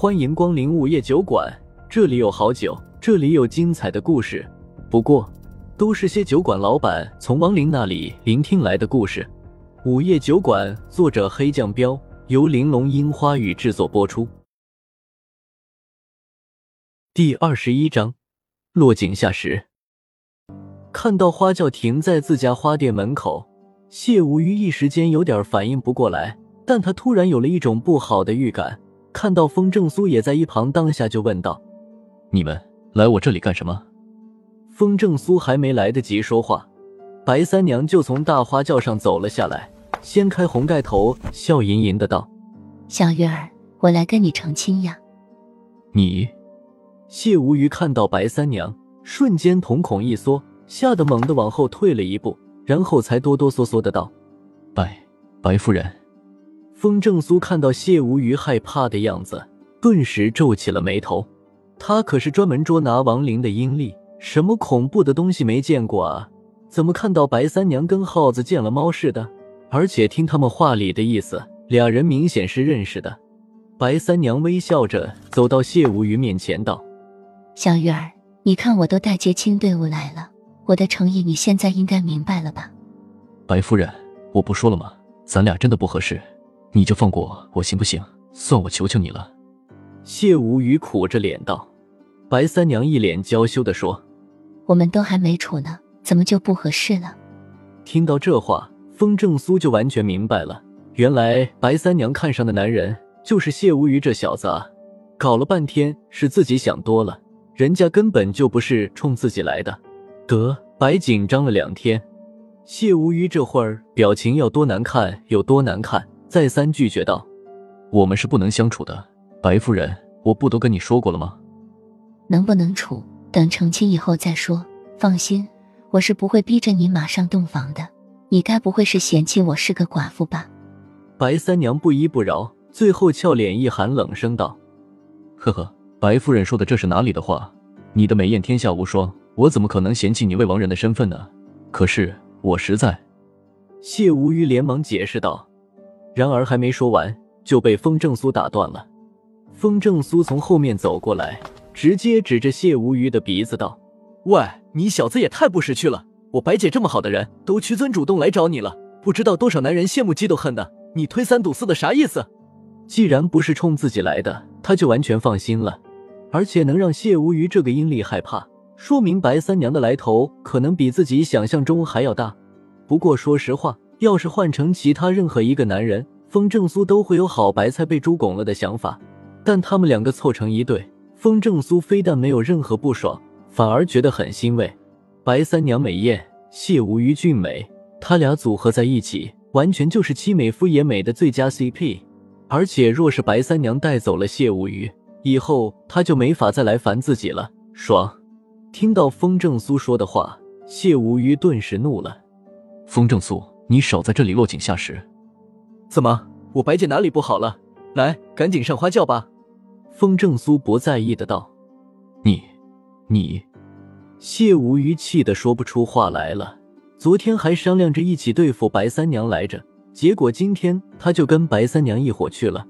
欢迎光临午夜酒馆，这里有好酒，这里有精彩的故事。不过，都是些酒馆老板从亡灵那里聆听来的故事。午夜酒馆，作者黑酱标，由玲珑樱花雨制作播出。第二十一章，落井下石。看到花轿停在自家花店门口，谢无鱼一时间有点反应不过来，但他突然有了一种不好的预感。看到风正苏也在一旁，当下就问道：“你们来我这里干什么？”风正苏还没来得及说话，白三娘就从大花轿上走了下来，掀开红盖头，笑吟吟的道：“小鱼儿，我来跟你成亲呀。”你，谢无鱼看到白三娘，瞬间瞳孔一缩，吓得猛地往后退了一步，然后才哆哆嗦嗦的道：“白白夫人。”风正苏看到谢无鱼害怕的样子，顿时皱起了眉头。他可是专门捉拿亡灵的阴历，什么恐怖的东西没见过啊？怎么看到白三娘跟耗子见了猫似的？而且听他们话里的意思，俩人明显是认识的。白三娘微笑着走到谢无鱼面前，道：“小鱼儿，你看我都带结亲队伍来了，我的诚意你现在应该明白了吧？”白夫人，我不说了吗？咱俩真的不合适。你就放过我我行不行？算我求求你了。”谢无语苦着脸道。白三娘一脸娇羞的说：“我们都还没处呢，怎么就不合适了？”听到这话，风正苏就完全明白了，原来白三娘看上的男人就是谢无鱼这小子啊！搞了半天是自己想多了，人家根本就不是冲自己来的。得，白紧张了两天，谢无鱼这会儿表情要多难看有多难看。再三拒绝道：“我们是不能相处的，白夫人，我不都跟你说过了吗？能不能处，等成亲以后再说。放心，我是不会逼着你马上洞房的。你该不会是嫌弃我是个寡妇吧？”白三娘不依不饶，最后俏脸一寒，冷声道：“呵呵，白夫人说的这是哪里的话？你的美艳天下无双，我怎么可能嫌弃你未亡人的身份呢？可是我实在……”谢无虞连忙解释道。然而还没说完，就被风正苏打断了。风正苏从后面走过来，直接指着谢无虞的鼻子道：“喂，你小子也太不识趣了！我白姐这么好的人，都屈尊主动来找你了，不知道多少男人羡慕嫉妒恨的，你推三阻四的啥意思？既然不是冲自己来的，他就完全放心了。而且能让谢无虞这个阴历害怕，说明白三娘的来头可能比自己想象中还要大。不过说实话。”要是换成其他任何一个男人，风正苏都会有好白菜被猪拱了的想法。但他们两个凑成一对，风正苏非但没有任何不爽，反而觉得很欣慰。白三娘美艳，谢无虞俊美，他俩组合在一起，完全就是凄美夫也美的最佳 CP。而且，若是白三娘带走了谢无虞，以后他就没法再来烦自己了。爽！听到风正苏说的话，谢无虞顿时怒了。风正苏。你少在这里落井下石！怎么，我白姐哪里不好了？来，赶紧上花轿吧！风正苏不在意的道。你，你，谢无虞气得说不出话来了。昨天还商量着一起对付白三娘来着，结果今天他就跟白三娘一伙去了。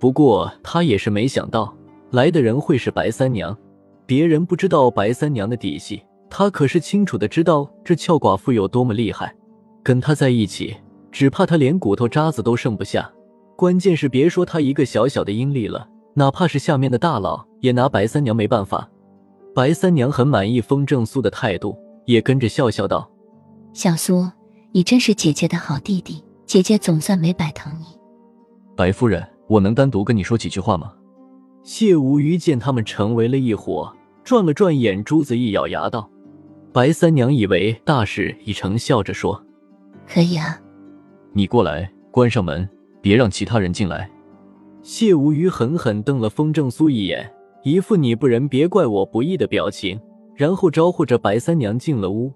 不过他也是没想到，来的人会是白三娘。别人不知道白三娘的底细，他可是清楚的知道这俏寡妇有多么厉害。跟他在一起，只怕他连骨头渣子都剩不下。关键是，别说他一个小小的阴历了，哪怕是下面的大佬，也拿白三娘没办法。白三娘很满意风正苏的态度，也跟着笑笑道：“小苏，你真是姐姐的好弟弟，姐姐总算没白疼你。”白夫人，我能单独跟你说几句话吗？谢无虞见他们成为了一伙，转了转眼珠子，一咬牙道：“白三娘以为大事已成，笑着说。”可以啊，你过来，关上门，别让其他人进来。谢无虞狠狠瞪了风正苏一眼，一副你不仁别怪我不义的表情，然后招呼着白三娘进了屋。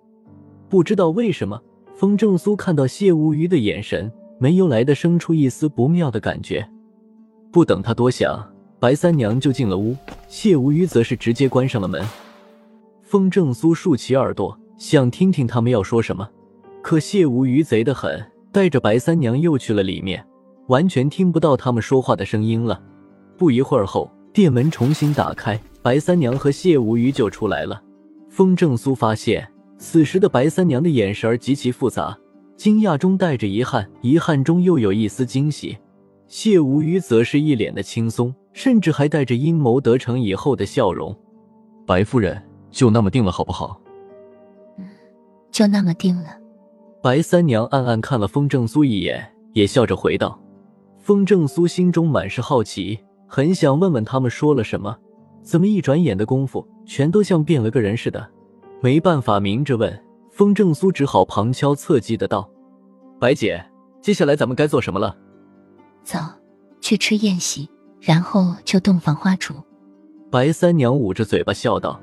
不知道为什么，风正苏看到谢无虞的眼神，没由来的生出一丝不妙的感觉。不等他多想，白三娘就进了屋，谢无虞则是直接关上了门。风正苏竖起耳朵，想听听他们要说什么。可谢无鱼贼得很，带着白三娘又去了里面，完全听不到他们说话的声音了。不一会儿后，店门重新打开，白三娘和谢无鱼就出来了。风正苏发现，此时的白三娘的眼神极其复杂，惊讶中带着遗憾，遗憾中又有一丝惊喜。谢无鱼则是一脸的轻松，甚至还带着阴谋得逞以后的笑容。白夫人，就那么定了，好不好？嗯，就那么定了。白三娘暗暗看了风正苏一眼，也笑着回道：“风正苏心中满是好奇。”很想问问他们说了什么，怎么一转眼的功夫，全都像变了个人似的。没办法明着问，风正苏只好旁敲侧击的道：“白姐，接下来咱们该做什么了？”走，去吃宴席，然后就洞房花烛。白三娘捂着嘴巴笑道。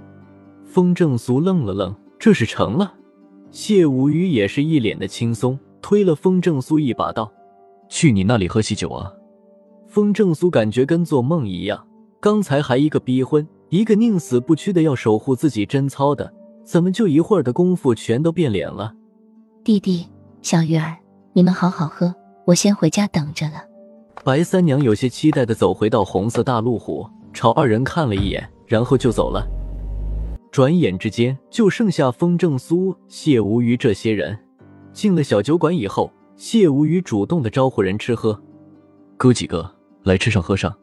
风正苏愣了愣，这是成了。谢无虞也是一脸的轻松，推了风正苏一把道：“去你那里喝喜酒啊！”风正苏感觉跟做梦一样，刚才还一个逼婚，一个宁死不屈的要守护自己贞操的，怎么就一会儿的功夫全都变脸了？弟弟，小鱼儿，你们好好喝，我先回家等着了。白三娘有些期待的走回到红色大路虎，朝二人看了一眼，然后就走了。转眼之间，就剩下风正苏、谢无虞这些人。进了小酒馆以后，谢无虞主动的招呼人吃喝，哥几个。来吃上喝上，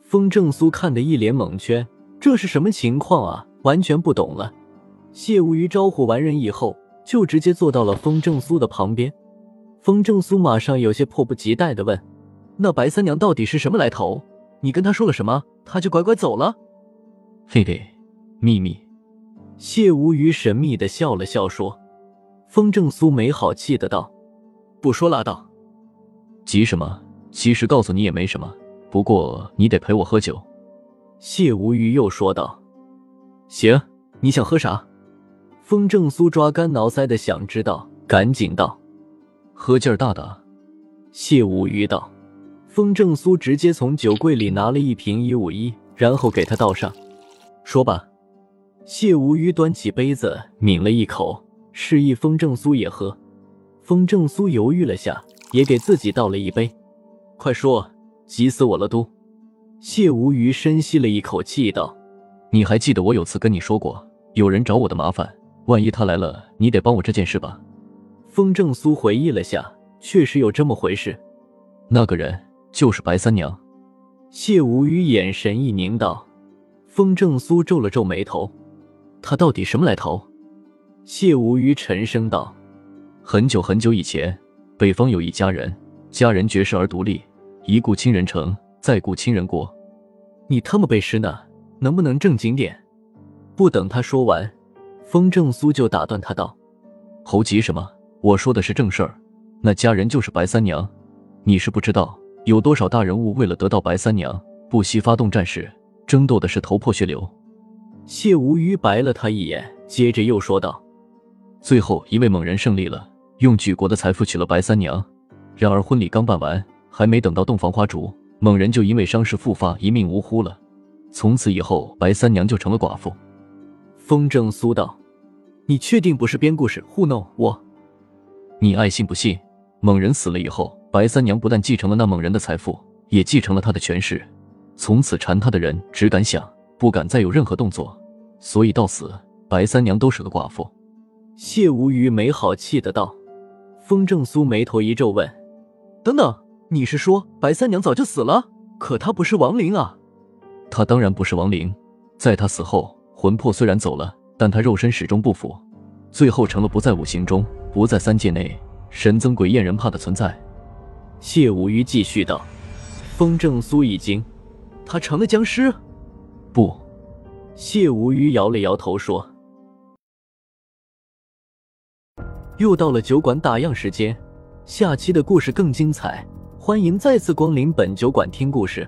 风正苏看得一脸懵圈，这是什么情况啊？完全不懂了。谢无虞招呼完人以后，就直接坐到了风正苏的旁边。风正苏马上有些迫不及待的问：“那白三娘到底是什么来头？你跟她说了什么，她就乖乖走了？”嘿嘿，秘密。谢无虞神秘的笑了笑说：“风正苏没好气的道，不说拉倒，急什么？”其实告诉你也没什么，不过你得陪我喝酒。”谢无虞又说道。“行，你想喝啥？”风正苏抓肝挠腮的想知道，赶紧道：“喝劲儿大的。”谢无虞道。风正苏直接从酒柜里拿了一瓶一五一，然后给他倒上。说吧。谢无虞端起杯子抿了一口，示意风正苏也喝。风正苏犹豫了下，也给自己倒了一杯。快说，急死我了！都，谢无虞深吸了一口气道：“你还记得我有次跟你说过，有人找我的麻烦，万一他来了，你得帮我这件事吧？”风正苏回忆了下，确实有这么回事。那个人就是白三娘。谢无虞眼神一凝道：“风正苏皱了皱眉头，他到底什么来头？”谢无虞沉声道：“很久很久以前，北方有一家人，家人绝世而独立。”一顾倾人城，再顾倾人国。你他妈背诗呢？能不能正经点？不等他说完，风正苏就打断他道：“猴急什么？我说的是正事儿。那家人就是白三娘。你是不知道，有多少大人物为了得到白三娘，不惜发动战事，争斗的是头破血流。”谢无虞白了他一眼，接着又说道：“最后一位猛人胜利了，用举国的财富娶了白三娘。然而婚礼刚办完。”还没等到洞房花烛，猛人就因为伤势复发，一命呜呼了。从此以后，白三娘就成了寡妇。风正苏道：“你确定不是编故事糊弄我？你爱信不信。猛人死了以后，白三娘不但继承了那猛人的财富，也继承了他的权势。从此缠他的人只敢想，不敢再有任何动作。所以到死，白三娘都是个寡妇。”谢无虞没好气的道。风正苏眉头一皱，问：“等等。”你是说白三娘早就死了？可她不是亡灵啊！她当然不是亡灵，在她死后，魂魄虽然走了，但她肉身始终不腐，最后成了不在五行中、不在三界内、神憎鬼厌人怕的存在。谢无虞继续道：“风正苏一惊，他成了僵尸？”不，谢无虞摇了摇头说：“又到了酒馆打烊时间，下期的故事更精彩。”欢迎再次光临本酒馆听故事。